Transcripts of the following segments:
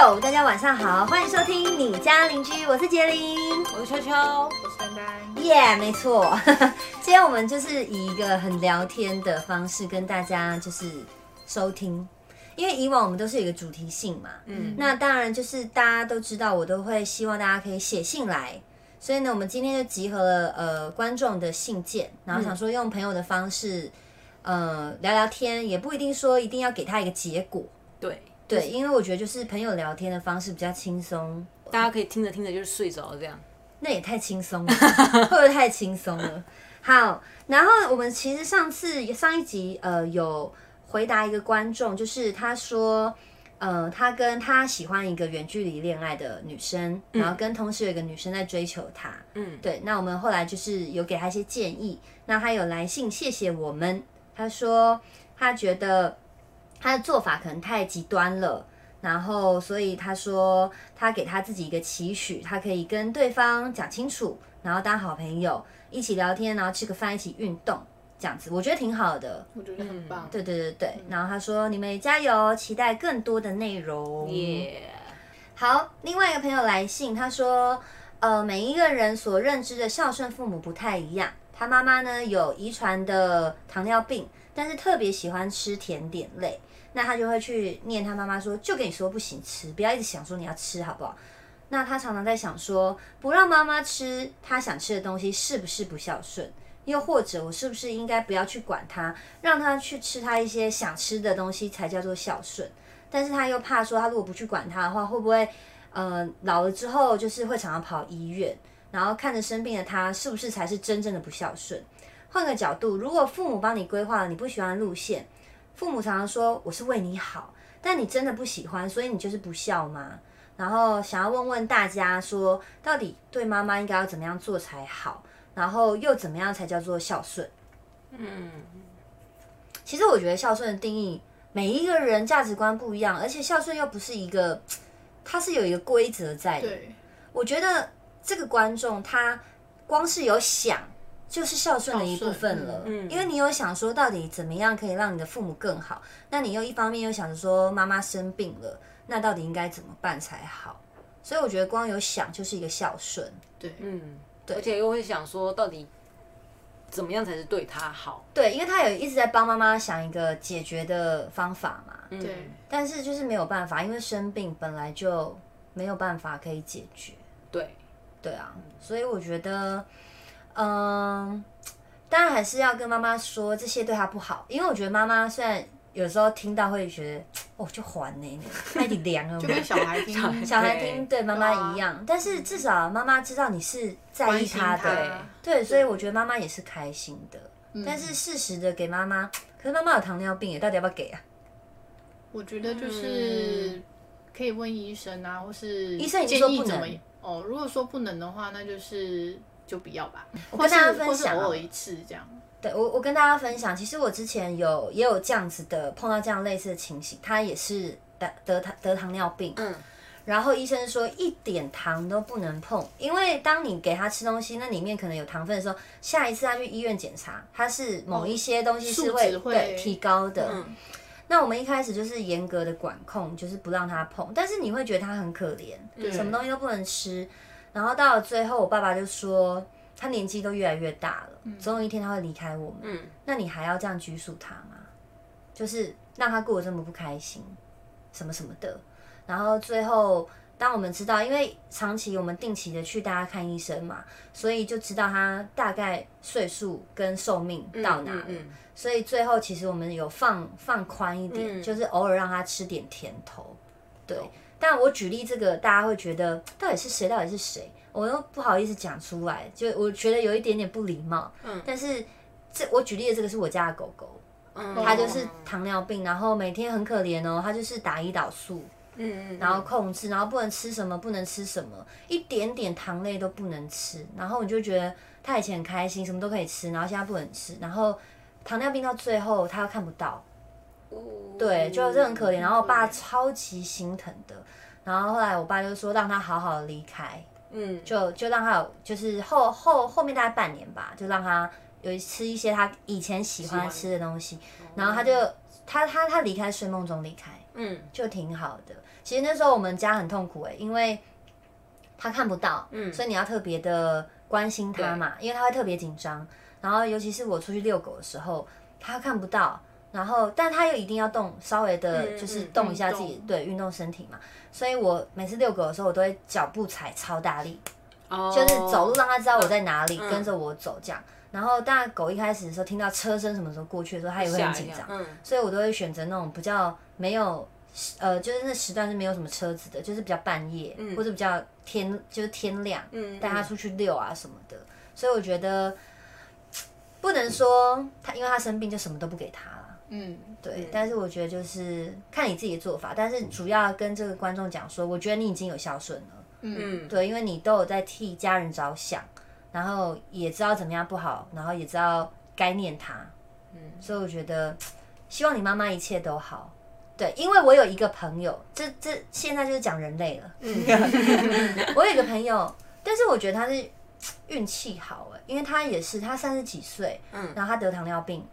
哟，大家晚上好，欢迎收听你家邻居，我是杰林，我是秋秋，我是丹丹。耶，没错，今天我们就是以一个很聊天的方式跟大家就是收听，因为以往我们都是有一个主题性嘛，嗯，那当然就是大家都知道，我都会希望大家可以写信来，所以呢，我们今天就集合了呃观众的信件，然后想说用朋友的方式，呃聊聊天，也不一定说一定要给他一个结果，对，对，因为我觉得就是朋友聊天的方式比较轻松，大家可以听着听着就是睡着这样。那也太轻松了，会不会太轻松了？好，然后我们其实上次上一集呃有回答一个观众，就是他说，呃，他跟他喜欢一个远距离恋爱的女生，然后跟同时有一个女生在追求他，嗯，对，那我们后来就是有给他一些建议，那他有来信谢谢我们，他说他觉得他的做法可能太极端了。然后，所以他说他给他自己一个期许，他可以跟对方讲清楚，然后当好朋友，一起聊天，然后吃个饭，一起运动，这样子，我觉得挺好的。我觉得很棒。对对对对。然后他说你们也加油，期待更多的内容。耶。好，另外一个朋友来信，他说，呃，每一个人所认知的孝顺父母不太一样。他妈妈呢有遗传的糖尿病，但是特别喜欢吃甜点类。那他就会去念他妈妈说，就跟你说不行吃，不要一直想说你要吃好不好？那他常常在想说，不让妈妈吃他想吃的东西是不是不孝顺？又或者我是不是应该不要去管他，让他去吃他一些想吃的东西才叫做孝顺？但是他又怕说，他如果不去管他的话，会不会呃老了之后就是会常常跑医院，然后看着生病的他，是不是才是真正的不孝顺？换个角度，如果父母帮你规划了你不喜欢的路线。父母常常说我是为你好，但你真的不喜欢，所以你就是不孝吗？然后想要问问大家说，到底对妈妈应该要怎么样做才好？然后又怎么样才叫做孝顺？嗯，其实我觉得孝顺的定义，每一个人价值观不一样，而且孝顺又不是一个，它是有一个规则在的。对，我觉得这个观众他光是有想。就是孝顺的一部分了，嗯，因为你有想说到底怎么样可以让你的父母更好，那你又一方面又想着说妈妈生病了，那到底应该怎么办才好？所以我觉得光有想就是一个孝顺，对，嗯，对，而且又会想说到底怎么样才是对他好？对，因为他有一直在帮妈妈想一个解决的方法嘛，对，但是就是没有办法，因为生病本来就没有办法可以解决，对，对啊，所以我觉得。嗯，当然还是要跟妈妈说这些对她不好，因为我觉得妈妈虽然有时候听到会觉得哦就还呢，太凉了，就跟小孩听小孩听对妈妈一样，但是至少妈妈知道你是在意她的，对，所以我觉得妈妈也是开心的。但是适时的给妈妈，可是妈妈有糖尿病耶，到底要不要给啊？我觉得就是可以问医生啊，或是医生已经说不能哦。如果说不能的话，那就是。就不要吧，我跟大家分享，偶尔一次这样。对我，我跟大家分享，其实我之前有也有这样子的碰到这样类似的情形，他也是得得糖得糖尿病，嗯，然后医生说一点糖都不能碰，因为当你给他吃东西，那里面可能有糖分的时候，下一次他去医院检查，他是某一些东西是会对提高的。那我们一开始就是严格的管控，就是不让他碰，但是你会觉得他很可怜，什么东西都不能吃。然后到了最后，我爸爸就说，他年纪都越来越大了，总有一天他会离开我们。嗯，那你还要这样拘束他吗？就是让他过得这么不开心，什么什么的。然后最后，当我们知道，因为长期我们定期的去大家看医生嘛，所以就知道他大概岁数跟寿命到哪了。所以最后其实我们有放放宽一点，就是偶尔让他吃点甜头，对。但我举例这个，大家会觉得到底是谁？到底是谁？我又不好意思讲出来，就我觉得有一点点不礼貌。嗯。但是这我举例的这个是我家的狗狗，嗯，它就是糖尿病，然后每天很可怜哦，它就是打胰岛素，嗯嗯，然后控制，然后不能吃什么，不能吃什么，一点点糖类都不能吃。然后我就觉得它以前很开心，什么都可以吃，然后现在不能吃，然后糖尿病到最后它又看不到。对，就是很可怜，然后我爸超级心疼的，然后后来我爸就说让他好好的离开，嗯，就就让他有，就是后后后面大概半年吧，就让他有吃一些他以前喜欢吃的东西，然后他就他他他离开睡梦中离开，嗯。就挺好的。其实那时候我们家很痛苦哎、因为他看不到，嗯。所以你要特别的关心他嘛，因为他会特别紧张。然后尤其是我出去遛狗的时候，他看不到，然后但他又一定要动，稍微的嗯就是嗯动一下自己，动对，运动身体嘛。所以我每次遛狗的时候，我都会脚步踩超大力，哦，就是走路让他知道我在哪里，嗯跟着我走这样。然后，当然狗一开始的时候听到车声什么时候过去的时候，它也会很紧张，嗯所以我都会选择那种比较没有，呃，就是那时段是没有什么车子的，就是比较半夜、或者比较天，就是天亮，嗯带它出去遛啊什么的。所以我觉得不能说它因为它生病就什么都不给它了。嗯，对，但是我觉得就是看你自己的做法，但是主要跟这个观众讲说，我觉得你已经有孝顺了。嗯对，因为你都有在替家人着想，然后也知道怎么样不好，然后也知道该念他，嗯，所以我觉得希望你妈妈一切都好。对，因为我有一个朋友，这这现在就是讲人类了。我有一个朋友，但是我觉得他是运气好哎，因为他也是他三十几岁，嗯，然后他得糖尿病，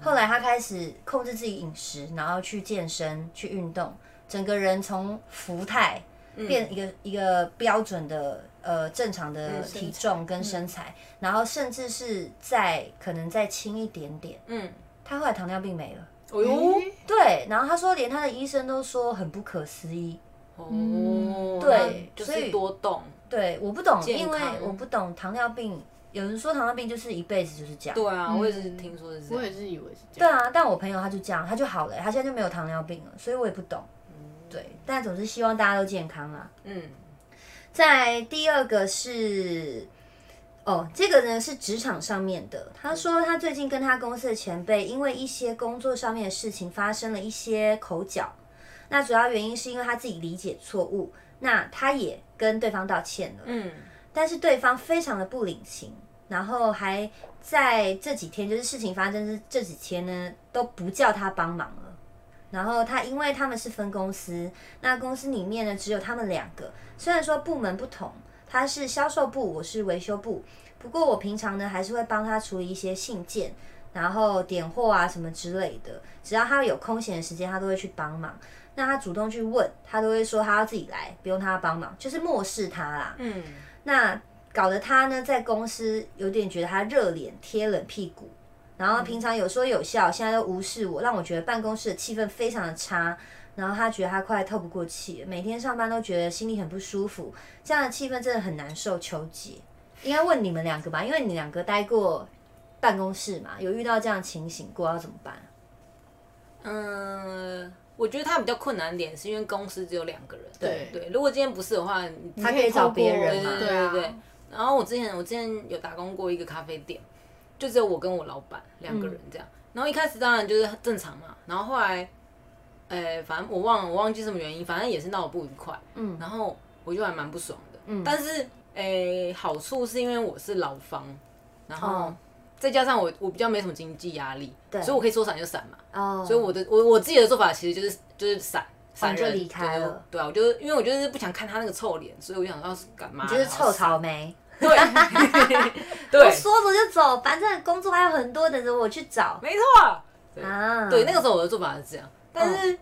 后来他开始控制自己饮食，然后去健身、去运动，整个人从福态变一个、一个标准的呃正常的体重跟身材，然后甚至是再可能再轻一点点。嗯，他后来糖尿病没了，哦哟，诶对，然后他说连他的医生都说很不可思议。哦，对就所以是多动，对，我不懂，因为我不懂糖尿病。有人说糖尿病就是一辈子就是这样，对啊，我也是听说是这样，我也是以为是这对样。啊，但我朋友他就这样，他就好了，他现在就没有糖尿病了，所以我也不懂。对，但总是希望大家都健康啊。嗯在第二个是，哦，这个呢是职场上面的。他说他最近跟他公司的前辈因为一些工作上面的事情发生了一些口角，那主要原因是因为他自己理解错误，那他也跟对方道歉了。嗯但是对方非常的不领情，然后还在这几天，就是事情发生这这几天呢，都不叫他帮忙了。然后他因为他们是分公司，那公司里面呢只有他们两个，虽然说部门不同，他是销售部，我是维修部，不过我平常呢还是会帮他处理一些信件，然后点货啊什么之类的，只要他有空闲的时间，他都会去帮忙。那他主动去问，他都会说他要自己来，不用他帮忙，就是漠视他啦。嗯那搞得他呢，在公司有点觉得他热脸贴冷屁股，然后平常有说有笑，现在都无视我，让我觉得办公室的气氛非常的差。然后他觉得他快透不过气，每天上班都觉得心里很不舒服，这样的气氛真的很难受。求解，应该问你们两个吧，因为你两个待过办公室嘛，有遇到这样的情形过，要怎么办？嗯，我觉得他比较困难点是因为公司只有两个人，对对，如果今天不是的话，他可以找别人嘛对对对。然后我之前我之前有打工过一个咖啡店，就只有我跟我老板两个人这样。然后一开始当然就是正常嘛，然后后来，呃，反正我忘了我忘记什么原因，反正也是闹得不愉快。嗯然后我就还蛮不爽的。嗯。但是，诶、好处是因为我是老方，然后哦再加上我我比较没什么经济压力，对所以我可以说散就散嘛。哦，所以我的我我自己的做法其实就是就是散，散人就离开了对对啊，我就是因为我就是不想看他那个臭脸，所以我就想要是干嘛？就是臭草莓。对。我对，说走就走，反正工作还有很多等着我去找。没错。对啊。对，那个时候我的做法是这样，但是、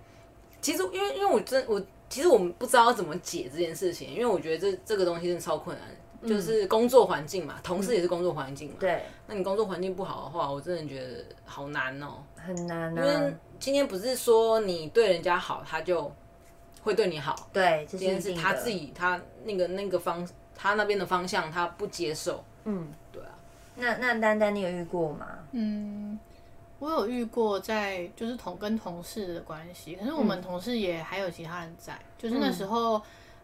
其实因为因为我真我其实我们不知道怎么解这件事情，因为我觉得这这个东西真的超困难。的，就是工作环境嘛，同事也是工作环境嘛。对，那你工作环境不好的话，我真的觉得好难哦、很难因为啊。今天不是说你对人家好，他就会对你好，对，今天是他自己他那个那个方他那边的方向他不接受，嗯，对啊，那那丹丹，你有遇过吗？嗯，我有遇过在就是同跟同事的关系，可是我们同事也还有其他人在，就是那时候，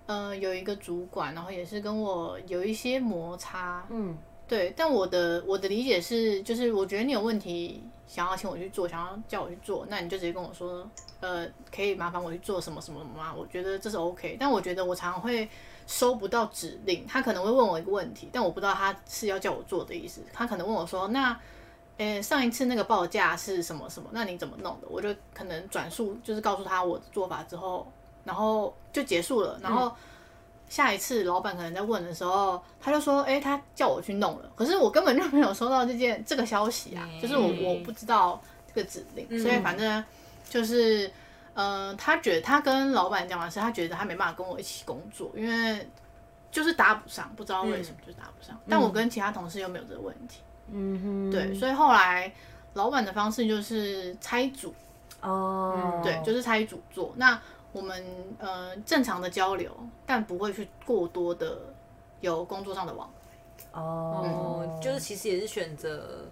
呃，有一个主管，然后也是跟我有一些摩擦，嗯。对，但我的我的理解是，就是我觉得你有问题想要请我去做，想要叫我去做，那你就直接跟我说，呃，可以麻烦我去做什么什么吗？我觉得这是 OK，但我觉得我常常会收不到指令，他可能会问我一个问题，但我不知道他是要叫我做的意思，他可能问我说，那。诶，上一次那个报价是什么什么？那你怎么弄的？我就可能转述，就是告诉他我的做法之后，然后就结束了。然后下一次老板可能在问的时候，他就说：“诶，他叫我去弄了。”可是我根本就没有收到这件这个消息啊，就是我我不知道这个指令，所以反正就是呃，他觉得他跟老板讲完是，他觉得他没办法跟我一起工作，因为就是搭不上，不知道为什么就搭不上。但我跟其他同事又没有这个问题，嗯哼，对，所以后来老板的方式就是拆组，哦，对，就是拆组做。那我们呃正常的交流，但不会去过多的有工作上的往来。哦，就是其实也是选择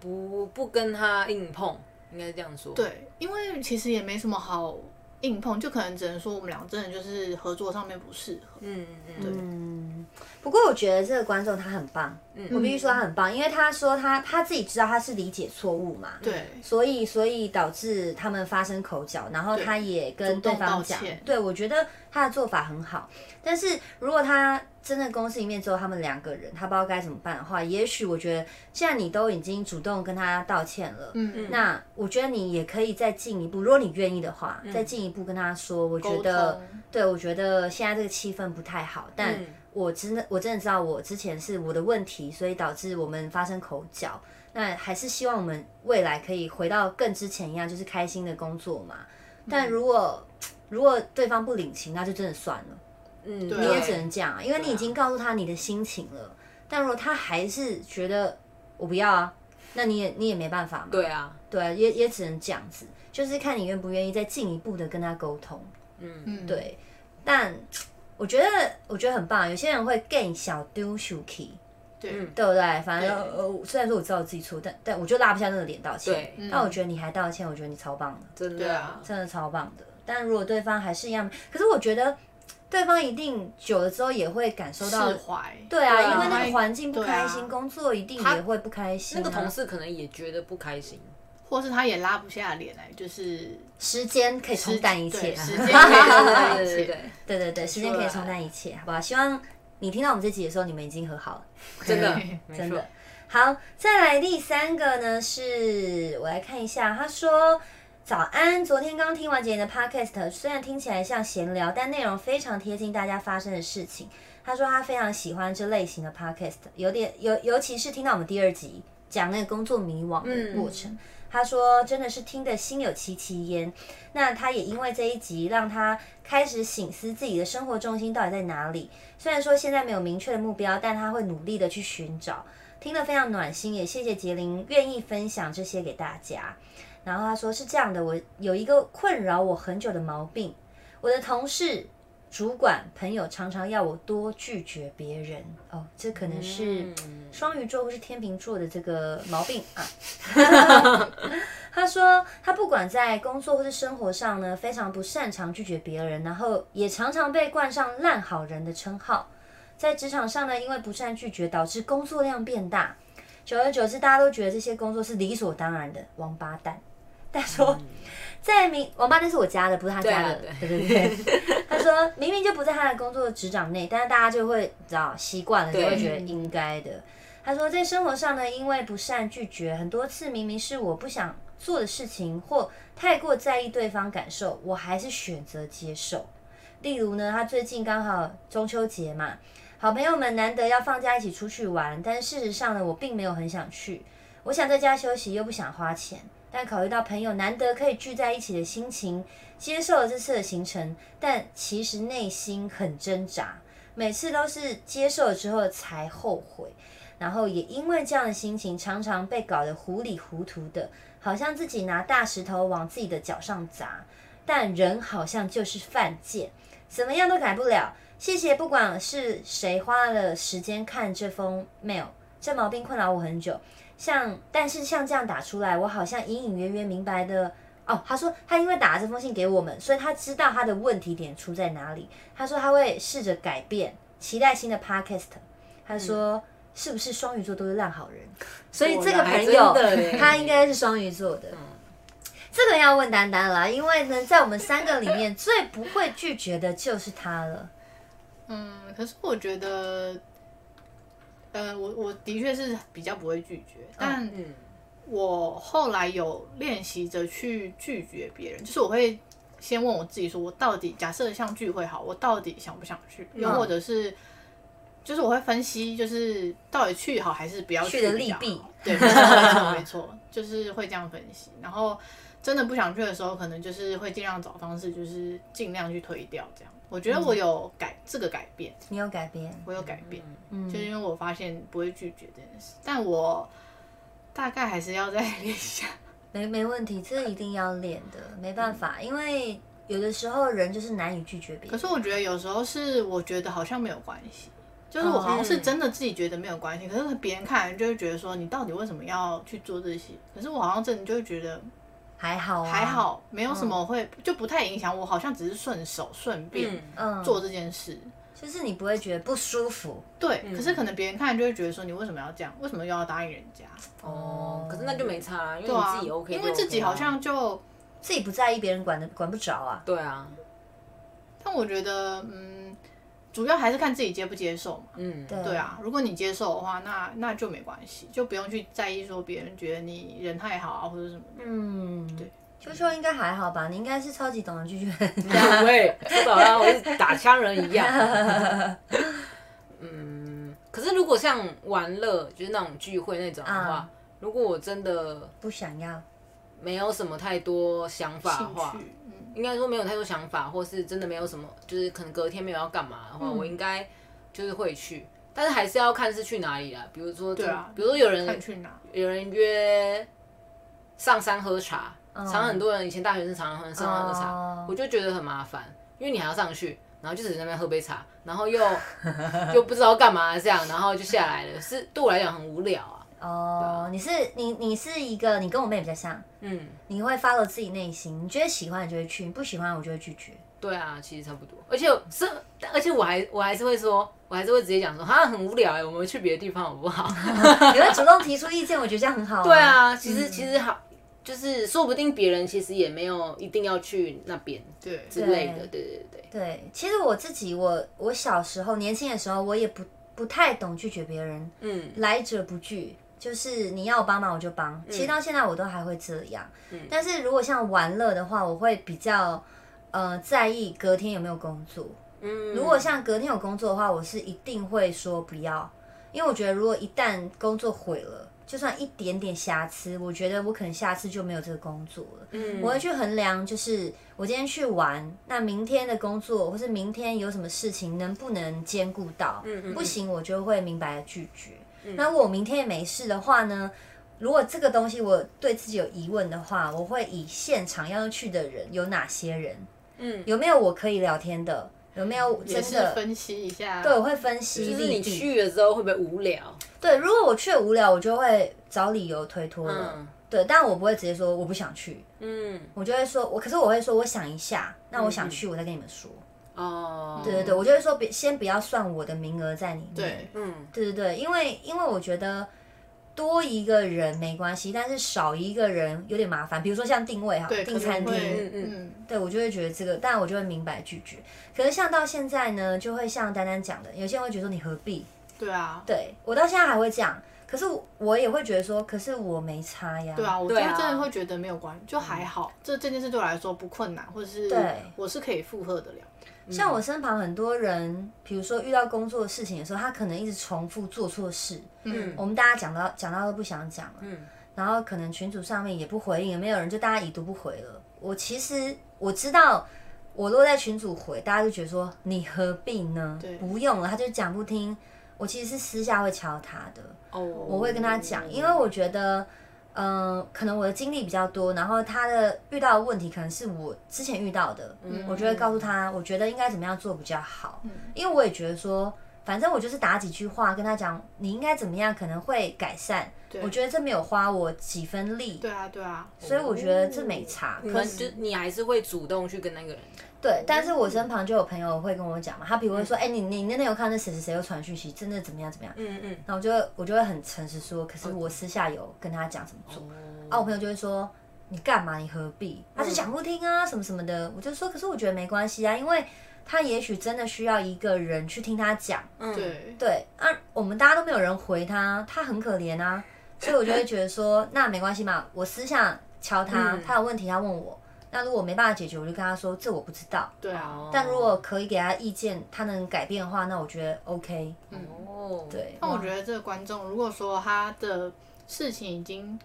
不不跟他硬碰，应该是这样说。对，因为其实也没什么好硬碰，就可能只能说我们俩真的就是合作上面不适合。嗯嗯对，嗯，不过我觉得这个观众他很棒，我必须说他很棒，因为他说他他自己知道他是理解错误嘛，对，所以所以导致他们发生口角，然后他也跟对方讲，对我觉得他的做法很好。但是如果他真的公司里面只有他们两个人，他不知道该怎么办的话，也许我觉得既然你都已经主动跟他道歉了，嗯嗯那我觉得你也可以再进一步，如果你愿意的话，再进一步跟他说，我觉得，对我觉得现在这个气氛不太好，但嗯我真的我真的知道我之前是我的问题，所以导致我们发生口角。那还是希望我们未来可以回到更之前一样，就是开心的工作嘛。但如果如果对方不领情，那就真的算了，嗯，你也啊只能这样啊，因为你已经告诉他你的心情了。但如果他还是觉得我不要啊，那你也你也没办法嘛。对啊，对啊，也也只能这样子，就是看你愿不愿意再进一步的跟他沟通。嗯，对，但我觉得我觉得很棒，有些人会更小丢 shuki，对，对不对？反正对呃，虽然说我知道我自己错，但但我就拉不下那个脸道歉。对但我觉得你还道歉，我觉得你超棒的，真的对啊，真的超棒的。但如果对方还是一样，可是我觉得对方一定久了之后也会感受到释，怀。对啊，对啊因为那个环境不开心，啊工作一定也会不开心、啊。那个同事可能也觉得不开心。或是他也拉不下脸来，就是时间可以冲淡一切对，时间可以冲淡一切。对对对，时间可以冲淡一切，好不好？希望你听到我们这集的时候，你们已经和好了。真的真的。好，再来第三个呢，是我来看一下，他说。早安，昨天刚听完姐姐的 podcast，虽然听起来像闲聊，但内容非常贴近大家发生的事情。他说他非常喜欢这类型的 podcast，有点尤尤其是听到我们第二集讲那个工作迷惘的过程。他说真的是听得心有戚戚焉。那他也因为这一集，让他开始醒思自己的生活重心到底在哪里。虽然说现在没有明确的目标，但他会努力的去寻找。听得非常暖心，也谢谢杰林愿意分享这些给大家。然后他说是这样的，我有一个困扰我很久的毛病，我的同事、主管、朋友常常要我多拒绝别人。哦，这可能是双鱼座或是天秤座的这个毛病啊。他说他不管在工作或是生活上呢，非常不擅长拒绝别人，然后也常常被冠上烂好人的称号。在职场上呢，因为不善拒绝，导致工作量变大。久而久之，大家都觉得这些工作是理所当然的，王八蛋。他说，在明王八蛋是我家的，不是他家的。对对对。他说明明就不在他的工作职掌内，但是大家就会知道习惯了，就会觉得应该的。他说，在生活上呢，因为不善拒绝，很多次明明是我不想做的事情，或太过在意对方感受，我还是选择接受。例如呢，他最近刚好中秋节嘛，好朋友们难得要放假一起出去玩，但事实上呢，我并没有很想去。我想在家休息，又不想花钱，但考虑到朋友难得可以聚在一起的心情，接受了这次的行程，但其实内心很挣扎，每次都是接受了之后才后悔。然后也因为这样的心情，常常被搞得糊里糊涂的，好像自己拿大石头往自己的脚上砸，但人好像就是犯贱，怎么样都改不了。谢谢，不管是谁花了时间看这封 mail，这毛病困扰我很久。像，但是像这样打出来，我好像隐隐约约明白的。哦，他说他因为打了这封信给我们，所以他知道他的问题点出在哪里。他说他会试着改变，期待新的 podcast。他说。是不是双鱼座都是烂好人？所以这个朋友他应该是双鱼座的。这个要问丹丹啦，因为呢，在我们三个里面最不会拒绝的就是他了。嗯，可是我觉得，呃，我我的确是比较不会拒绝，但嗯，我后来有练习着去拒绝别人，就是我会先问我自己说，我到底假设像聚会好，我到底想不想去？又或者是，就是我会分析，就是到底去好还是不要去的利弊。对，没错没错，就是会这样分析。然后真的不想去的时候，可能就是会尽量找方式，就是尽量去推掉这样。我觉得我有改这个改变，你有改变，我有改变，嗯就是因为我发现不会拒绝这件事，但我大概还是要再练一下。没没问题，这一定要练的，没办法，因为有的时候人就是难以拒绝别人。可是我觉得有时候是我觉得好像没有关系，就是我好像是真的自己觉得没有关系，可是别人看来就会觉得说你到底为什么要去做这些？可是我好像真的就会觉得还好、啊，还，好，没有什么会就不太影响我，好像只是顺手顺便嗯，做这件事。就是你不会觉得不舒服。对，可是可能别人看就会觉得说你为什么要这样？为什么又要答应人家？哦，可是那就没差啊，因为你自己 OK，因为自己好像就，自己不在意，别人管的管不着啊。对啊，但我觉得嗯，主要还是看自己接不接受嘛。嗯，对对啊，如果你接受的话，那那就没关系，就不用去在意说别人觉得你人太好啊或者什么的。嗯，对。秋秋应该还好吧？你应该是超级懂得拒绝人家。两位说的好像我是打枪人一样。嗯，可是如果像玩乐，就是那种聚会那种的话，啊如果我真的不想要，没有什么太多想法的兴话，应该说没有太多想法，或是真的没有什么，就是可能隔天没有要干嘛的话，我应该就是会去，但是还是要看是去哪里啦。比如说，对啊比如说有人去哪。有人约上山喝茶，嗯常很多人以前大学生常常上山喝茶，哦我就觉得很麻烦，因为你还要上去，然后就只是在那边喝杯茶，然后又又不知道干嘛这样，然后就下来了，是对我来讲很无聊啊。哦，你是你你是一个，你跟我妹比较像，嗯，你会 follow 自己内心，你觉得喜欢你就会去，你不喜欢我就会拒绝。对啊，其实差不多，而且是，而且我还我还是会说，我还是会直接讲说，像，很无聊哎，我们去别的地方好不好？你会主动提出意见，我觉得这样很好、对，啊，其实其实好，就是说不定别人其实也没有一定要去那边对，之类的，对。对。对。对，其实我自己，我我小时候年轻的时候，我也不不太懂拒绝别人，嗯。来者不拒，就是你要我帮忙我就帮。其实到现在我都还会这样，但是如果像玩乐的话，我会比较呃在意隔天有没有工作。嗯，如果像隔天有工作的话，我是一定会说不要，因为我觉得如果一旦工作毁了，就算一点点瑕疵，我觉得我可能下次就没有这个工作了。嗯我会去衡量，就是我今天去玩，那明天的工作或是明天有什么事情能不能兼顾到？嗯嗯不行，我就会明白的拒绝。那如果我明天也没事的话呢？如果这个东西我对自己有疑问的话，我会以现场要去的人有哪些人，嗯，有没有我可以聊天的，有没有也是真的分析一下。对，我会分析就是你。去了之后会不会无聊？对，如果我去了无聊，我就会找理由推脱了。嗯对，但我不会直接说我不想去，嗯，我就会说，我可是我会说我想一下，那我想去，我再跟你们说。哦，对对对，我就会说别先不要算我的名额在里面。对，嗯，对对对，因为因为我觉得多一个人没关系，但是少一个人有点麻烦。比如说像定位哈，对，订餐厅，嗯对我就会觉得这个，但我就会明白拒绝。可是像到现在呢，就会像丹丹讲的，有些人会觉得说你何必？对啊，对我到现在还会这样，可是我我也会觉得说，可是我没差呀。对啊，我就对啊真的会觉得没有关系，就还好。这这件事对我来说不困难，或者是对我是可以负荷得了。像我身旁很多人，比如说遇到工作的事情的时候，他可能一直重复做错事，嗯，我们大家讲到讲到都不想讲了，嗯然后可能群组上面也不回应，也没有人就大家已读不回了。我其实我知道，我落在群组回，大家就觉得说你何必呢？对不用了，他就讲不听。我其实是私下会敲他的，哦，我会跟他讲，因为我觉得，嗯、可能我的经历比较多，然后他的遇到的问题可能是我之前遇到的，嗯。我就会告诉他，我觉得应该怎么样做比较好，因为我也觉得说，反正我就是打几句话跟他讲，你应该怎么样可能会改善，我觉得这没有花我几分力，对啊，对啊，所以我觉得这没差。可是就你还是会主动去跟那个人，对，但是我身旁就有朋友会跟我讲嘛，他比如会说，哎、你你那天有看那谁谁谁又传讯息，真的怎么样怎么样，嗯嗯，然后我就会我就会很诚实说，可是我私下有跟他讲怎么做。啊，我朋友就会说你干嘛？你何必？他就讲不听啊，什么什么的。我就说，可是我觉得没关系啊，因为他也许真的需要一个人去听他讲。对，对啊，我们大家都没有人回他，他很可怜啊，所以我就会觉得说，那没关系嘛，我私下敲他，他有问题他问我。那如果没办法解决，我就跟他说这我不知道。对啊。但如果可以给他意见，他能改变的话，那我觉得 OK。哦，对，那我觉得这个观众，如果说他的事情已经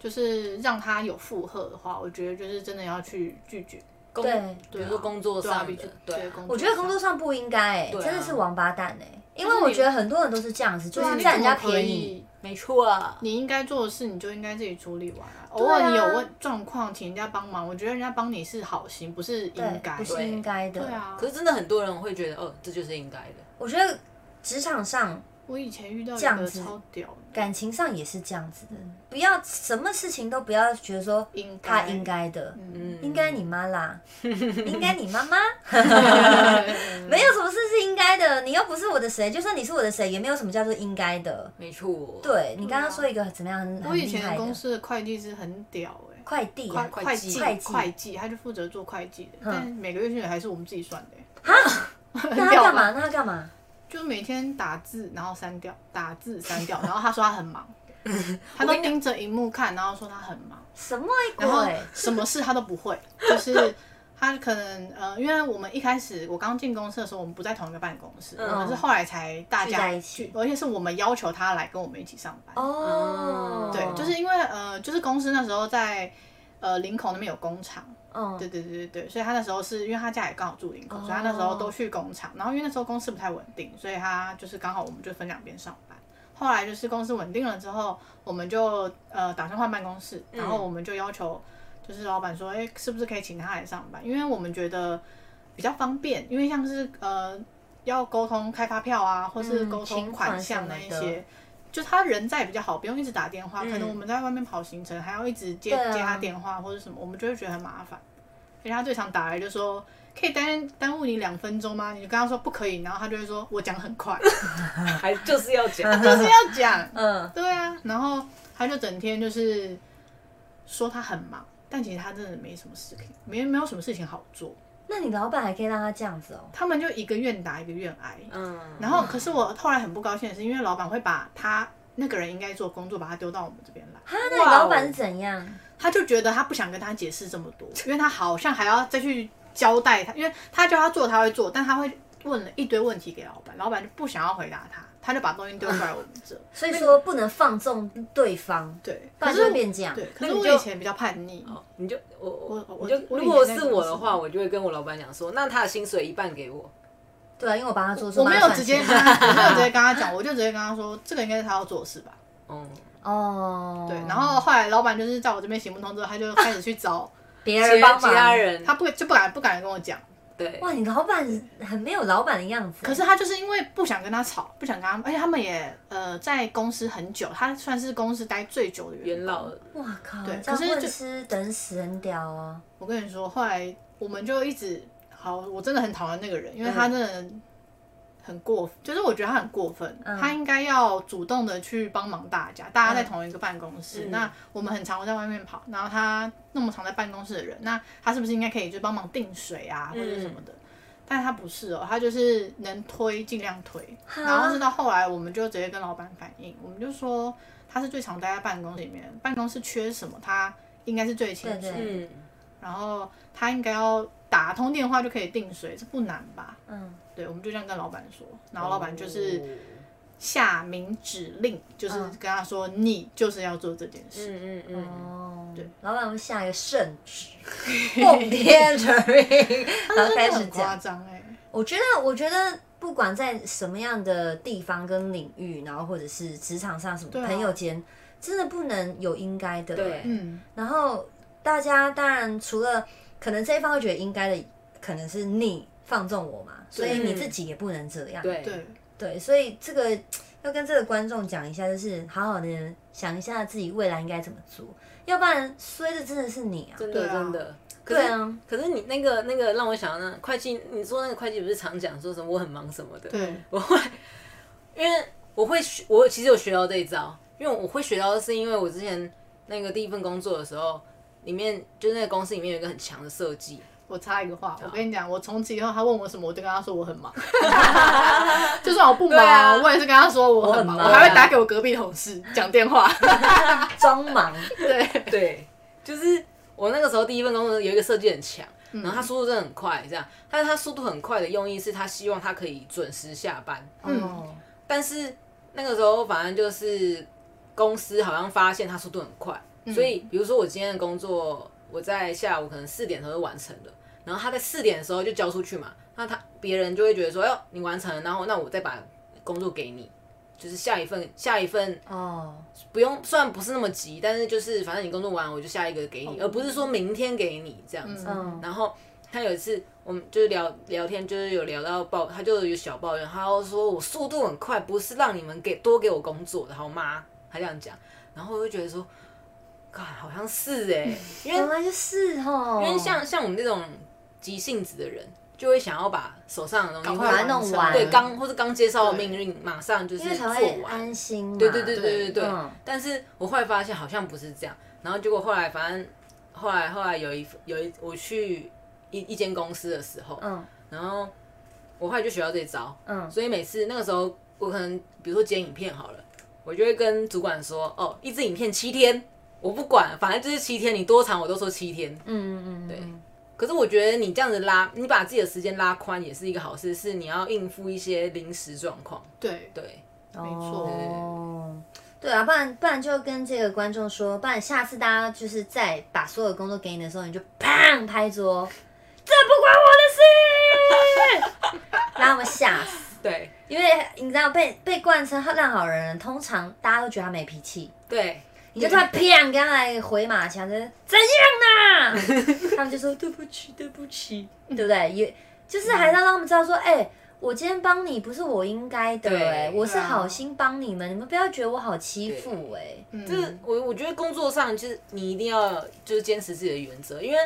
就是让他有负荷的话，我觉得就是真的要去拒绝。工对比如说工作上的，对我觉得工作上不应该哎、真的是王八蛋哎、因为我觉得很多人都是这样子，就是占人家便宜。没错啊，你应该做的事，你就应该自己处理完啊。偶尔你有问状况，请人家帮忙，我觉得人家帮你是好心，不是应对，该。不是应该的。对啊可，是真的很多人会觉得，哦，这就是应该的。我觉得职场上、我以前遇到一个这样子超屌的，感情上也是这样子的，不要什么事情都不要觉得说应他应该的，嗯，应该你妈啦，应该你妈妈，没有什么事是应该的，你又不是我的谁，就算你是我的谁，也没有什么叫做应该的。没错，对你刚刚说一个怎么样很我以前公的司的会计师很屌哎、快递啊，会会计会计会计，他就负责做会计的，但每个月薪水还是我们自己算的、欸。那他干嘛？那他干嘛？就每天打字，然后删掉，打字删掉，然后他说他很忙，他都盯着荧幕看，然后说他很忙，什么然后？什么事他都不会，就是他可能呃，因为我们一开始我刚进公司的时候，我们不在同一个办公室，我们是后来才大聚在家一起。而且是我们要求他来跟我们一起上班。哦，对，就是因为呃，就是公司那时候在呃林口那边有工厂，嗯，对对对对对，所以他那时候是因为他家也刚好住林口，所以他那时候都去工厂。然后因为那时候公司不太稳定，所以他就是刚好我们就分两边上班。后来就是公司稳定了之后，我们就呃打算换办公室，然后我们就要求就是老板说，哎、是不是可以请他来上班？因为我们觉得比较方便，因为像是呃要沟通开发票啊，或是嗯沟通款款项那一些。就他人在比较好，不用一直打电话。可能我们在外面跑行程，还要一直接、啊接他电话或者什么，我们就会觉得很麻烦。而且他最常打来就说，可以耽耽误你两分钟吗？你就跟他说不可以，然后他就会说我讲很快，还就是要讲，就是要讲。嗯，对啊，然后他就整天就是说他很忙，但其实他真的没什么事情，没没有什么事情好做。那你老板还可以让他这样子哦？他们就一个愿打一个愿挨。嗯，然后，可是我后来很不高兴的是，因为老板会把他那个人应该做工作，把他丢到我们这边来。哈，那你老板是怎样？他就觉得他不想跟他解释这么多，因为他好像还要再去交代他，因为他叫他做他会做，但他会问了一堆问题给老板，老板就不想要回答他，他就把东西丢出来我们这。所以说不能放纵对方，对，不然可是就会变这样。对，可是我以前比较叛逆，哦你就我我我你就如果是我的话，我就会跟我老板讲说，那他的薪水一半给我，对啊，因为我帮他做事，我没有直接跟他，我没有 直接跟他讲，我就直接跟他说，这个应该是他要做的事吧。嗯，哦，对，然后后来老板就是在我这边行不通之后，他就开始去找别人帮忙，其他人。他不就不敢不敢跟我讲，对，哇，你老板很没有老板的样子。可是他就是因为不想跟他吵，不想跟他，而且他们也呃在公司很久，他算是公司待最久的员工元老了哇靠，对可是就是等死很屌啊。我跟你说，后来我们就一直好，我真的很讨厌那个人，因为他真的很过，就是我觉得他很过分，他应该要主动的去帮忙大家，大家在同一个办公室，那我们很常在外面跑，然后他那么常在办公室的人，那他是不是应该可以就帮忙订水啊或者什么的？但他不是哦，他就是能推尽量推，然后是到后来我们就直接跟老板反映，我们就说他是最常待在办公室里面，办公室缺什么他应该是最清楚然后他应该要打通电话就可以订水，这不难吧？嗯，对，我们就这样跟老板说，然后老板就是哦下明指令，就是跟他说你就是要做这件事。嗯嗯嗯，哦，对，老板会下一个圣旨，奉天承命，然后开始很夸讲。张哎，我觉得，我觉得不管在什么样的地方跟领域，然后或者是职场上什么啊朋友间，真的不能有应该的。对嗯，然后大家当然除了可能这一方会觉得应该的，可能是你放纵我嘛，所以你自己也不能这样。对。对，对，所以这个要跟这个观众讲一下，就是好好的想一下自己未来应该怎么做，要不然衰的真的是你啊。真的。真的。对啊，可是你那个那个让我想到那会计，你说那个会计不是常讲说什么我很忙什么的？对，我会，因为我会学，我其实有学到这一招，因为我会学到的，是因为我之前那个第一份工作的时候，里面就是那个公司里面有一个很强的设计，我插一个话，我跟你讲，我从此以后他问我什么，我就跟他说我很忙，就算我不忙，啊。我也是跟他说我很忙，我很忙我还会打给我隔壁同事讲电话。装忙，对，对，就是我那个时候第一份工作有一个设计很强，嗯。然后他速度真的很快，这样，但是他速度很快的用意是他希望他可以准时下班，嗯，但是那个时候反正就是公司好像发现他速度很快，所以比如说我今天的工作，我在下午可能四点的时候就完成了，然后他在四点的时候就交出去嘛，那他别人就会觉得说，哎呦，你完成了，然后那我再把工作给你，就是下一份下一份哦，不用，虽然不是那么急，但是就是反正你工作完我就下一个给你，而不是说明天给你这样子。嗯然后他有一次我们就是聊聊天，就是有聊到抱，他就有小抱怨，他就说我速度很快，不是让你们给多给我工作的好吗？他这样讲，然后我就觉得说好像是哎、因为原来就是哦，因为像像我们这种急性子的人，就会想要把手上的东西把它弄完。对刚或者刚接到的命令马上就是做完，安心嘛。对对对对对对。嗯。但是我后来发现好像不是这样，然后结果后来反正后来后来有一有一我去一一间公司的时候，嗯。然后我后来就学到这招，嗯，所以每次那个时候我可能比如说剪影片好了，我就会跟主管说，哦，一支影片七天，我不管，反正就是七天，你多长我都说七天。嗯嗯嗯，对。可是我觉得你这样子拉，你把自己的时间拉宽也是一个好事，是你要应付一些临时状况。对，对，没错。哦，对啊，不然不然就跟这个观众说，不然下次大家就是在把所有工作给你的时候，你就砰拍桌，这不关我的事，把他们吓死。对，因为你知道被被冠称烂好人，通常大家都觉得他没脾气，对，你就突然砰跟他来回马枪，就是怎样呢？他们就说对不起，对不起，对不对？也就是还是要让他们知道说，哎、我今天帮你不是我应该的、对哎，我是好心帮你们，你们不要觉得我好欺负、哎，嗯就是我我觉得工作上就是你一定要就是坚持自己的原则，因为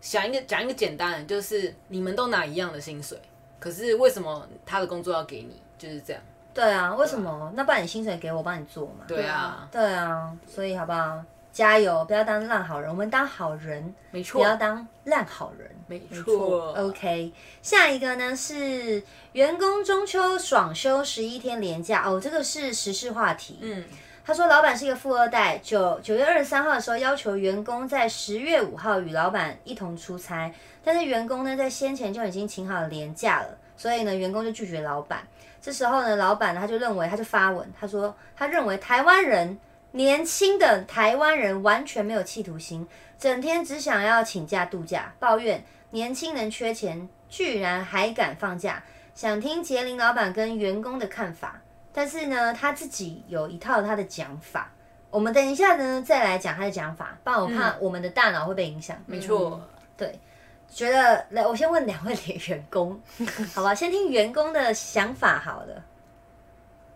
想一个讲一个简单的，就是你们都拿一样的薪水，可是为什么他的工作要给你？就是这样。对啊，为什么？那不然你薪水给我，帮你做嘛。对啊，对啊，所以好不好？加油，不要当烂好人，我们当好人，没错不要错，当烂好人。没错错。OK，下一个呢是员工中秋爽休十一天连假哦，这个是时事话题。嗯，他说老板是一个富二代，九九月二十三号的时候要求员工在十月五号与老板一同出差，但是员工呢在先前就已经请好了年假了，所以呢员工就拒绝老板。这时候呢，老板呢他就认为他就发文，他说他认为台湾人年轻的台湾人完全没有企图心，整天只想要请假度假，抱怨年轻人缺钱，居然还敢放假。想听杰林老板跟员工的看法，但是呢，他自己有一套他的讲法。我们等一下呢再来讲他的讲法，不然我怕我们的大脑会被影响。没错。对，觉得来，我先问两位员工，好吧？先听员工的想法好了。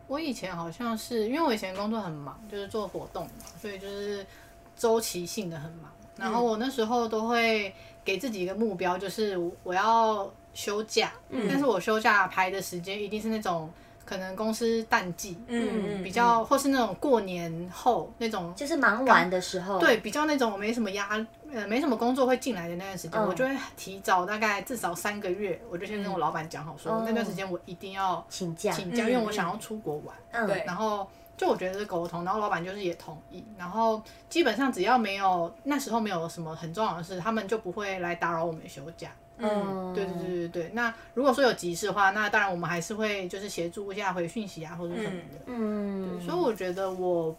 我以前好像是因为我以前工作很忙，就是做活动嘛，所以就是周期性的很忙。然后我那时候都会给自己一个目标，就是我我要休假，但是我休假排的时间一定是那种可能公司淡季，嗯比较或是那种过年后那种就是忙完的时候，对，比较那种没什么压，呃，没什么工作会进来的那段时间，嗯我就会提早大概至少三个月，我就先跟我老板讲好说，哦。那段时间我一定要请假，请假，因为我想要出国玩。嗯，对然后就我觉得是沟通，然后老板就是也同意，然后基本上只要没有那时候没有什么很重要的事，他们就不会来打扰我们休假。嗯，对对对对对。那如果说有急事的话，那当然我们还是会就是协助一下回讯息啊或者什么的。嗯，所以我觉得我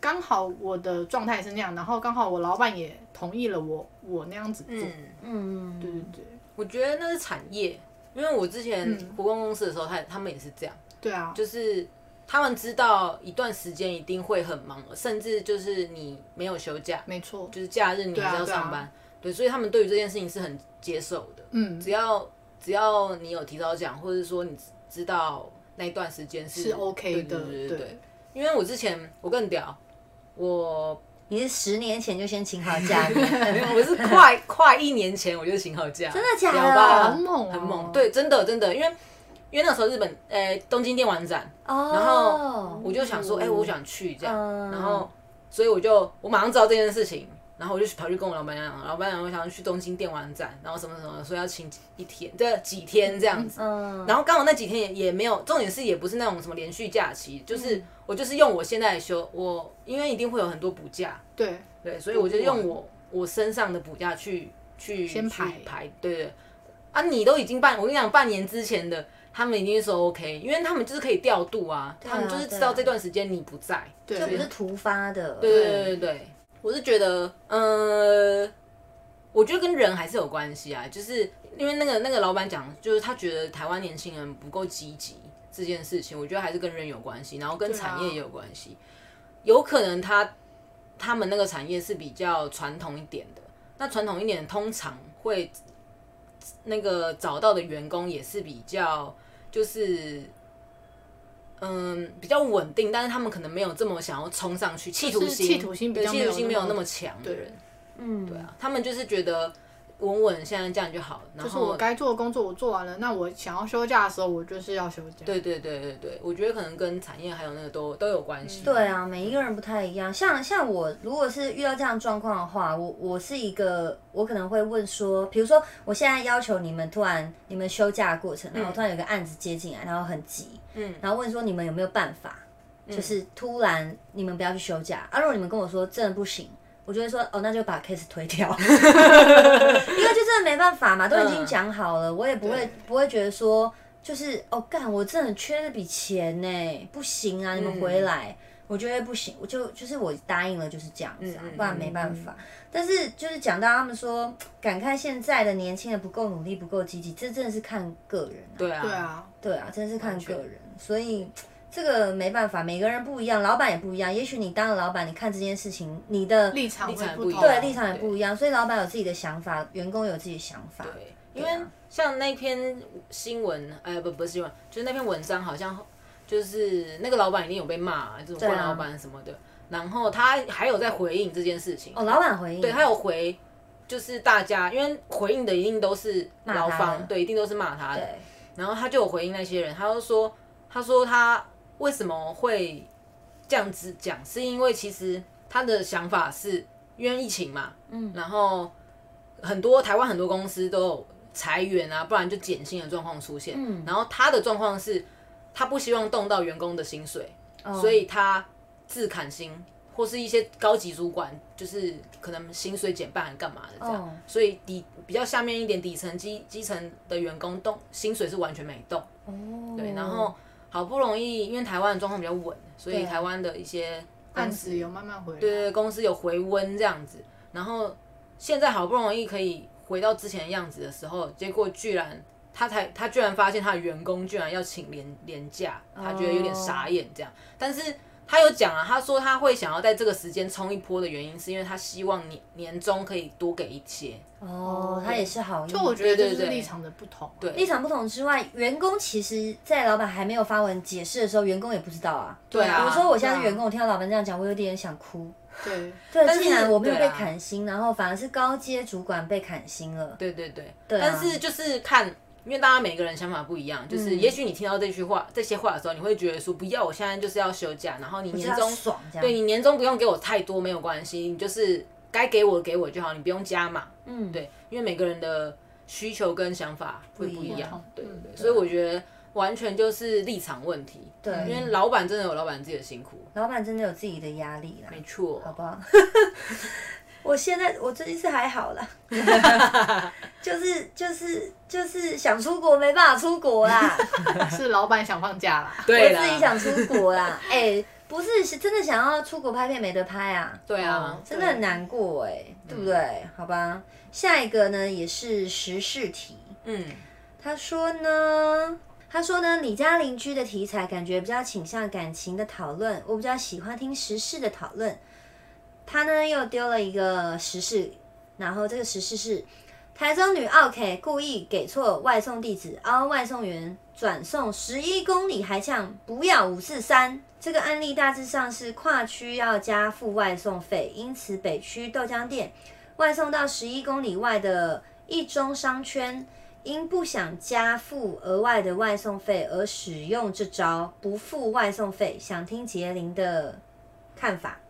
刚好我的状态是那样，然后刚好我老板也同意了我我那样子做。嗯，嗯，对对对我觉得那是产业，因为我之前嗯活动公司的时候，他他们也是这样，对啊，就是他们知道一段时间一定会很忙，甚至就是你没有休假，没错。就是假日你还是要上班，对，所以他们对于这件事情是很接受的。嗯，只要只要你有提早讲，或者说你知道那一段时间是是 OK 的对对对。因为我之前我更屌，我你是十年前就先请好假 有，我是快快一年前我就请好假，真的假的屌吧好猛哦很猛，对，真的真的，因为因为那时候日本呃东京电玩展，哦，然后我就想说，哎、我想去这样，嗯。然后所以我就我马上知道这件事情，然后我就跑去跟我老板讲，老板娘我想要去东京电玩展，然后什么什么，说要请一天，对几天这样子，嗯，然后刚好那几天也也没有，重点是也不是那种什么连续假期，就是、嗯。我就是用我现在的休，我因为一定会有很多补假，对，对，所以我就用我我身上的补假去去去先排。排，对对。啊，你都已经半，我跟你讲，半年之前的，他们已经说 OK，因为他们就是可以调度啊，他们就是知道这段时间你不在，对就不是突发的，对对对对对。我是觉得，呃，我觉得跟人还是有关系啊，就是因为那个那个老板讲，就是他觉得台湾年轻人不够积极这件事情，我觉得还是跟人有关系，然后跟产业也有关系。有可能他他们那个产业是比较传统一点的，那传统一点通常会那个找到的员工也是比较就是。嗯，比较稳定，但是他们可能没有这么想要冲上去，企图心，企图心比较企图较没有那么心没有那么强的对。人，嗯，对啊，他们就是觉得稳稳现在这样就好了，然就是我后该做的工作我做完了，那我想要休假的时候，我就是要休假。对对对对对，我觉得可能跟产业还有那个都都有关系。对啊，每一个人不太一样。像像我，如果是遇到这样的状况的话，我我是一个，我可能会问说，比如说我现在要求你们突然你们休假的过程，然后突然有个案子接进来，然后很急，嗯，然后问说你们有没有办法，就是突然你们不要去休假啊？如果你们跟我说真的不行。我就会说哦，那就把 case 推掉，因为就真的没办法嘛，都已经讲好了，我也不会不会觉得说就是哦干，我真的很缺那笔钱呢，不行啊，你们回来，我觉得不行，我就就是我答应了就是这样子啊，不然没办法。但是就是讲到他们说，感慨现在的年轻人不够努力、不够积极，这真的是看个人啊。对啊，对啊，对啊，真的是看个人，所以这个没办法，每个人不一样，老板也不一样。也许你当了老板，你看这件事情，你的立场立场会。不一样对立场也不一样，所以老板有自己的想法，员工有自己的想法。对，因为像那篇新闻，哎，不不是新闻，就是那篇文章，好像就是那个老板一定有被骂，这种对啊惯老板什么的。然后他还有在回应这件事情，哦，老板回应，对他有回，就是大家因为回应的一定都是劳他的，方对，一定都是骂他的。然后他就有回应那些人，他就说，他说他为什么会这样子讲，是因为其实他的想法是因为疫情嘛，嗯，然后很多台湾很多公司都有裁员啊，不然就减薪的状况出现，嗯，然后他的状况是，他不希望动到员工的薪水，哦所以他自砍薪。或是一些高级主管，就是可能薪水减半，还干嘛的这样，哦。所以底比较下面一点底层基基层的员工动薪水是完全没动，哦，对，然后好不容易，因为台湾的状况比较稳，所以台湾的一些案子有慢慢回来。对对公司有回温这样子，然后现在好不容易可以回到之前的样子的时候，结果居然他才他居然发现他的员工居然要请年年假，他觉得有点傻眼这样，但是。他有讲啊，他说他会想要在这个时间冲一波的原因，是因为他希望年年终可以多给一些。哦，他也是好意。就我觉得这就是立场的不同。对立场不同之外，员工其实，在老板还没有发文解释的时候，员工也不知道啊。对啊比如说我现在是员工，我听到老板这样讲，我有点想哭。对，对，但是既然我没有被砍薪，然后反而是高阶主管被砍薪了。对对对，对啊但是就是看，因为大家每个人想法不一样，嗯就是也许你听到这句话、这些话的时候，你会觉得说不要，我现在就是要休假，然后你年终爽这样。对你年终不用给我太多没有关系，你就是该给我的给我就好，你不用加嘛。嗯，对，因为每个人的需求跟想法会不不一样，对对，所以我觉得完全就是立场问题。对因为老板真的有老板自己的辛苦，老板真的有自己的压力啦，没错。好不好？我现在我最近是还好啦，就是就是就是想出国没办法出国啦，是老板想放假啦。对啦。我自己想出国啦，哎、不是是真的想要出国拍片没得拍啊，对啊，真的很难过哎、对不对？好吧，下一个呢也是时事题，嗯，他说呢，他说呢，你家邻居的题材感觉比较倾向感情的讨论，我比较喜欢听时事的讨论。他呢又丢了一个时事，然后这个时事是台中女奥 K 故意给错外送地址，凹外送员转送十一公里还呛不要五四三。这个案例大致上是跨区要加付外送费，因此北区豆浆店外送到十一公里外的一中商圈。因不想加付额外的外送费而使用这招不付外送费，想听杰林的看法。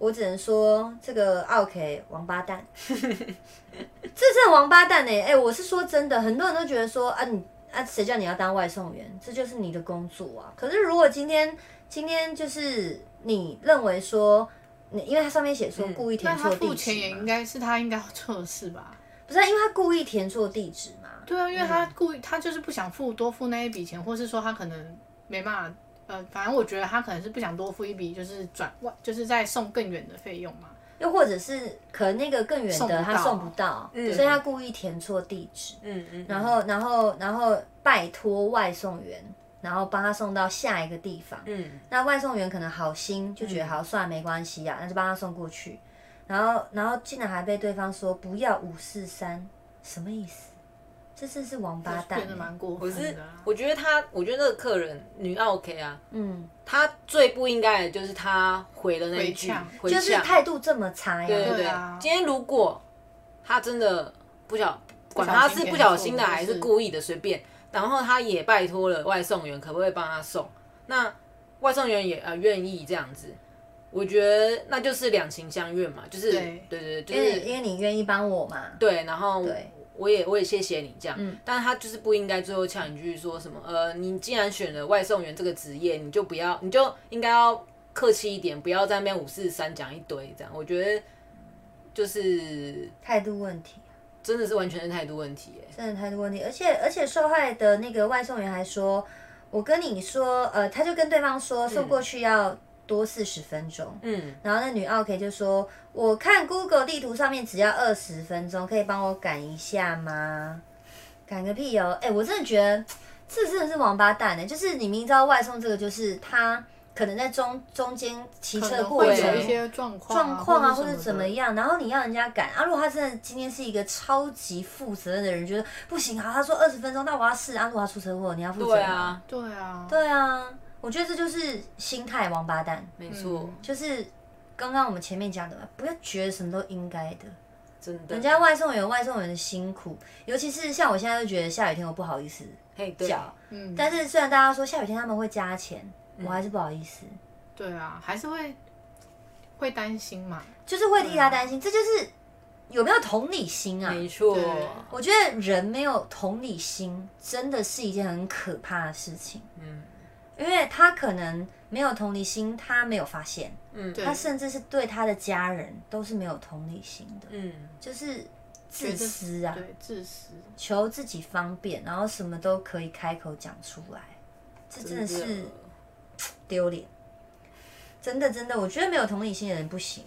我只能说这个 OK 王八蛋，这真的王八蛋呢、哎、我是说真的，很多人都觉得说啊你啊谁叫你要当外送员，这就是你的工作啊。可是如果今天今天就是你认为说你，因为它上面写说故意填错地付钱也，应该是他应该要测试吧？不是啊因为他故意填错地址嘛。对啊，因为他故意，他就是不想付多付那一笔钱，或是说他可能没办法，呃，反正我觉得他可能是不想多付一笔，就是转外，就是在送更远的费用嘛。又或者是可能那个更远的他送不到，所以他故意填错地址，嗯嗯，然后然后然后拜托外送员，然后帮他送到下一个地方，嗯，那外送员可能好心就觉得好算了没关系呀，那就帮他送过去，然后然后竟然还被对方说不要五四三，什么意思？这次是王八蛋、变得蛮过分的啊。我觉得他，我觉得那个客人女 OK 啊，嗯，他最不应该的就是他回了那一句就是呛态度这么差呀，对对对。对啊，今天如果他真的不小，管他是不小心的还是是故意的，随便，然后他也拜托了外送员，可不可以帮他送？那外送员也呃愿意这样子，我觉得那就是两情相悦嘛，就是对。对对，就因为是因为你愿意帮我嘛，对，然后对我也我也谢谢你这样，嗯。但是他就是不应该最后呛一句说什么呃，你既然选了外送员这个职业，你就不要，你就应该要客气一点，不要在那边五四三讲一堆这样，我觉得就是态度问题。真的是完全是态度问题耶。真的态度问题，而且而且受害的那个外送员还说，我跟你说，呃，他就跟对方说送过去要多四十分钟，嗯，然后那女奥 K 就说，我看 Google 地图上面只要二十分钟，可以帮我赶一下吗？赶个屁哦！哎、我真的觉得这真的是王八蛋呢、就是你明知道外送这个就是他可能在中中间骑车过有一些状况状况啊，或者或者怎么样，然后你要人家赶啊。如果他真的今天是一个超级负责任的人，觉得不行啊，他说二十分钟，那我要试啊。如果他出车祸，你要负责吗？对啊，对啊，对啊，我觉得这就是心态王八蛋，没错，就是刚刚我们前面讲的嘛，不要觉得什么都应该的。真的。人家外送员有外送员的辛苦，尤其是像我现在就觉得下雨天我不好意思嘿，对，叫，嗯，但是虽然大家说下雨天他们会加钱，我还是不好意思。对啊，还是会会担心嘛。就是会替他担心，这就是有没有同理心啊？没错，我觉得人没有同理心，真的是一件很可怕的事情。嗯因为他可能没有同理心，他没有发现，嗯他甚至是对他的家人都是没有同理心的，嗯，就是自私啊，对，自私。求自己方便，然后什么都可以开口讲出来，这真的是丢脸。真的真的，我觉得没有同理心的人不行。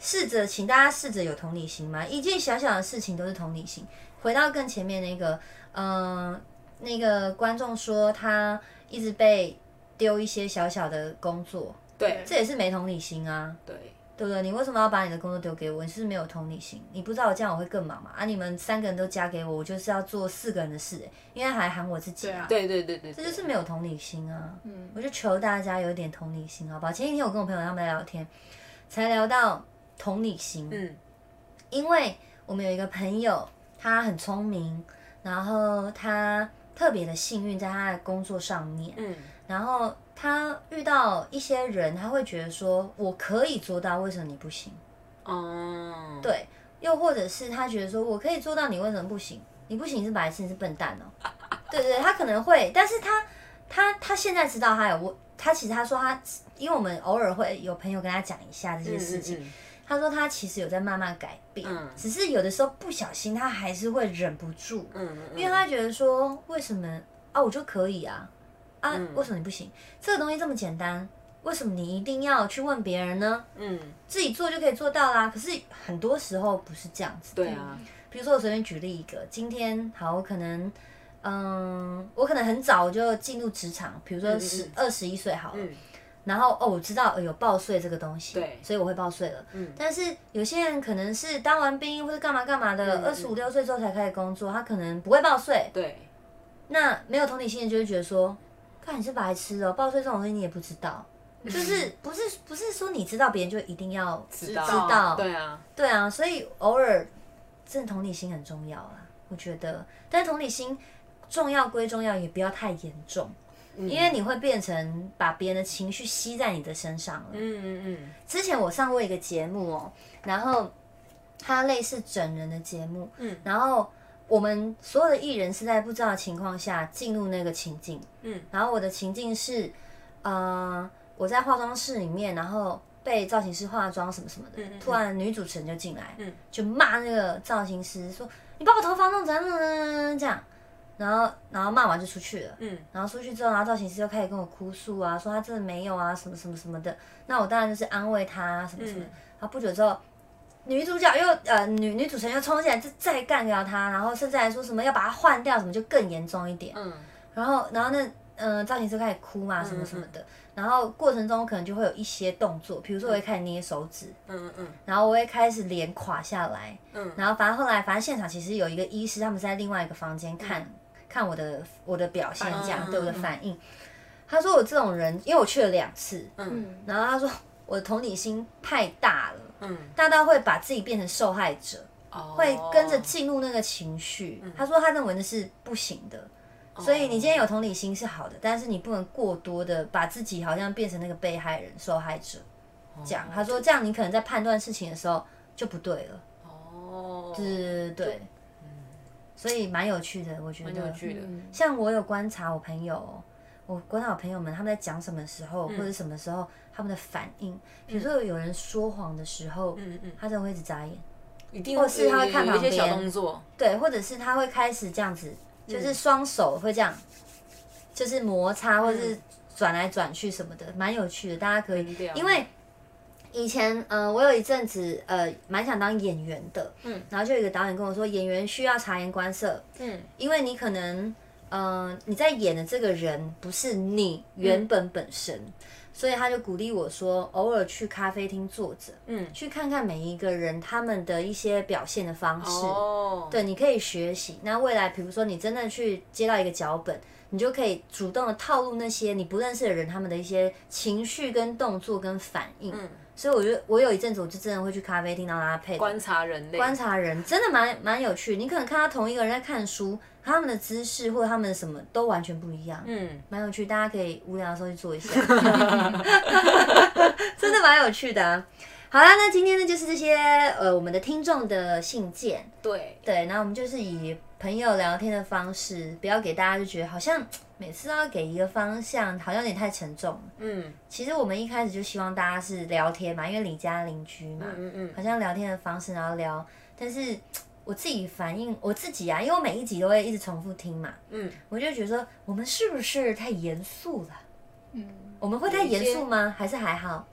试着，请大家试着有同理心嘛，一件小小的事情都是同理心。回到更前面那个，嗯、那个观众说他一直被丢一些小小的工作，对这也是没同理心啊，对，对不对？你为什么要把你的工作丢给我？你是不是没有同理心？你不知道我这样我会更忙嘛？啊，你们三个人都加给我，我就是要做四个人的事、欸因为还喊我自己对啊对对对对，这就是没有同理心啊！嗯，我就求大家有一点同理心，好不好？前几天我跟我朋友他们在聊天，才聊到同理心，嗯因为我们有一个朋友，他很聪明，然后他特别的幸运在他的工作上面，嗯然后他遇到一些人，他会觉得说我可以做到，为什么你不行？哦，对，又或者是他觉得说我可以做到，你为什么不行？你不行是白痴，你是笨蛋哦。对对，他可能会，但是他他他现在知道他有我，他其实他说他，因为我们偶尔会有朋友跟他讲一下这些事情，嗯他说他其实有在慢慢改变，嗯只是有的时候不小心他还是会忍不住，嗯嗯，因为他觉得说为什么啊我就可以啊啊、嗯为什么你不行？这个东西这么简单，为什么你一定要去问别人呢？嗯，自己做就可以做到啦。可是很多时候不是这样子。对啊，比如说我随便举例一个，今天好，我可能，嗯，我可能很早就进入职场，比如说十二十一岁好了，嗯。然后哦，我知道呃有报税这个东西，对。所以我会报税了。嗯。但是有些人可能是当完兵或者干嘛干嘛的，嗯二十五六岁之后才开始工作，他可能不会报税。对，那没有同理心的就会觉得说，看你是白痴哦，报税这种东西你也不知道，就是不是不是说你知道别人就一定要知道。知道。对啊，对啊，所以偶尔真的同理心很重要啊，我觉得。但是同理心重要归重要，也不要太严重，嗯。因为你会变成把别人的情绪吸在你的身上了。嗯嗯嗯，之前我上过一个节目哦，然后它类似整人的节目，嗯，然后我们所有的艺人是在不知道的情况下进入那个情境，嗯，然后我的情境是，呃，我在化妆室里面，然后被造型师化妆什么什么的，嗯嗯突然女主持人就进来，嗯，就骂那个造型师说：“你把我头发弄怎样弄怎样怎样这样。”然后然后骂完就出去了，嗯，然后出去之后，然后造型师又开始跟我哭诉啊，说他真的没有啊，什么什么什么的。那我当然就是安慰他什么什么。然后不久之后，女主角又呃女女主持人又冲进来，就再干掉他，然后甚至还说什么要把他换掉，什么就更严重一点。嗯，然后然后那嗯造型师开始哭嘛，什么什么的。然后过程中可能就会有一些动作，比如说我会开始捏手指，嗯嗯嗯，然后我会开始脸垮下来，嗯，然后反正后来反正现场其实有一个医师，他们是在另外一个房间看看我的我的表现，这样对我的反应。他说我这种人，因为我去了两次，嗯，然后他说我的同理心太大了，嗯，大到会把自己变成受害者，会跟着进入那个情绪。他说他认为那是不行的。所以你今天有同理心是好的，但是你不能过多的把自己好像变成那个被害人、受害者。讲他说这样你可能在判断事情的时候就不对了。哦，对对对，所以蛮有趣的，我觉得。有趣的。像我有观察我朋友，我观察我朋友们他们在讲什么时候或者什么时候他们的反应，比如说有人说谎的时候，嗯嗯，他就会一直眨眼，一定，或是他会看旁边，对，或者是他会开始这样子。就是双手会这样，就是摩擦或者是转来转去什么的，蛮有趣的。大家可以，因为以前呃，我有一阵子呃，蛮想当演员的，嗯，然后就有一个导演跟我说，演员需要察言观色，嗯，因为你可能呃，你在演的这个人不是你原本本身。所以他就鼓励我说，偶尔去咖啡厅坐着，嗯，去看看每一个人他们的一些表现的方式，哦，对，你可以学习。那未来，比如说你真的去接到一个脚本，你就可以主动的套路那些你不认识的人他们的一些情绪跟动作跟反应。嗯，所以我觉得我有一阵子我就真的会去咖啡厅，然后他配观察人类，观察人真的蛮蛮有趣。你可能看到同一个人在看书。他们的姿势或者他们的什么都完全不一样，嗯，蛮有趣，大家可以无聊的时候去做一下，真的蛮有趣的。好啦，那今天呢就是这些呃我们的听众的信件，对对，那我们就是以朋友聊天的方式，不要给大家就觉得好像每次都要给一个方向，好像有点太沉重。嗯，其实我们一开始就希望大家是聊天嘛，因为李家邻居嘛，嗯嗯，好像聊天的方式然后聊，但是。我自己反应我自己啊，因为我每一集都会一直重复听嘛，嗯，我就觉得我们是不是太严肃了？嗯，我们会太严肃吗？还是还好？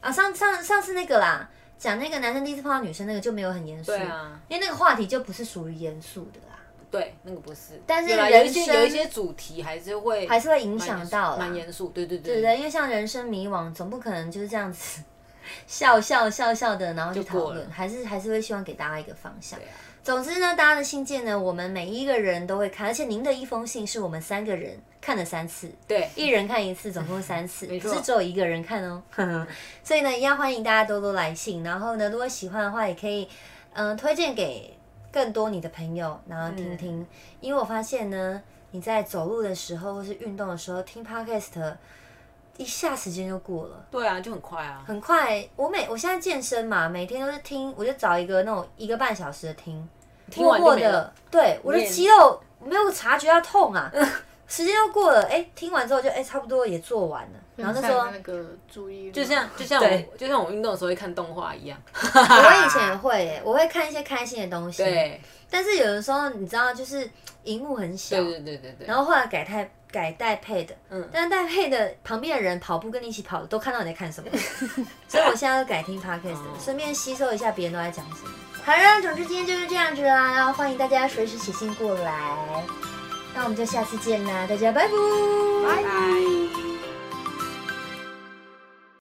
啊，上上上次那个啦，讲那个男生第一次碰到女生那个就没有很严肃，对啊，因为那个话题就不是属于严肃的啦。对，那个不是。但是有一些有一些主题还是会还是会影响到，蛮严肃。对对对，对对，因为像人生迷惘，总不可能就是这样子。笑笑笑笑的，然后去讨论，还是还是会希望给大家一个方向。总之呢，大家的信件呢，我们每一个人都会看，而且您的一封信是我们三个人看了三次，对，一人看一次，总共三次，不是只有一个人看哦。所以呢，一样欢迎大家多多来信。然后呢，如果喜欢的话，也可以嗯推荐给更多你的朋友，然后听听。因为我发现呢，你在走路的时候或是运动的时候听 podcast。一下时间就过了，对啊，就很快啊，很快。我每我现在健身嘛，每天都是听，我就找一个那种一个半小时的听，默默的，对，我的肌肉没有察觉到痛啊，时间又过了，哎，听完之后就哎差不多也做完了，然后那时候那个注意，就像就像我就像我运动的时候会看动画一样，我以前也会，我会看一些开心的东西，对，但是有的时候你知道，就是荧幕很小，对对对对对，然后后来改太。改带配的，嗯，但是代配的旁边的人跑步跟你一起跑的都看到你在看什么，所以我现在要改听 podcast，顺便吸收一下别人都在讲什么。好了，总之今天就是这样子啦，然后欢迎大家随时写信过来，那我们就下次见啦，大家拜拜，拜拜。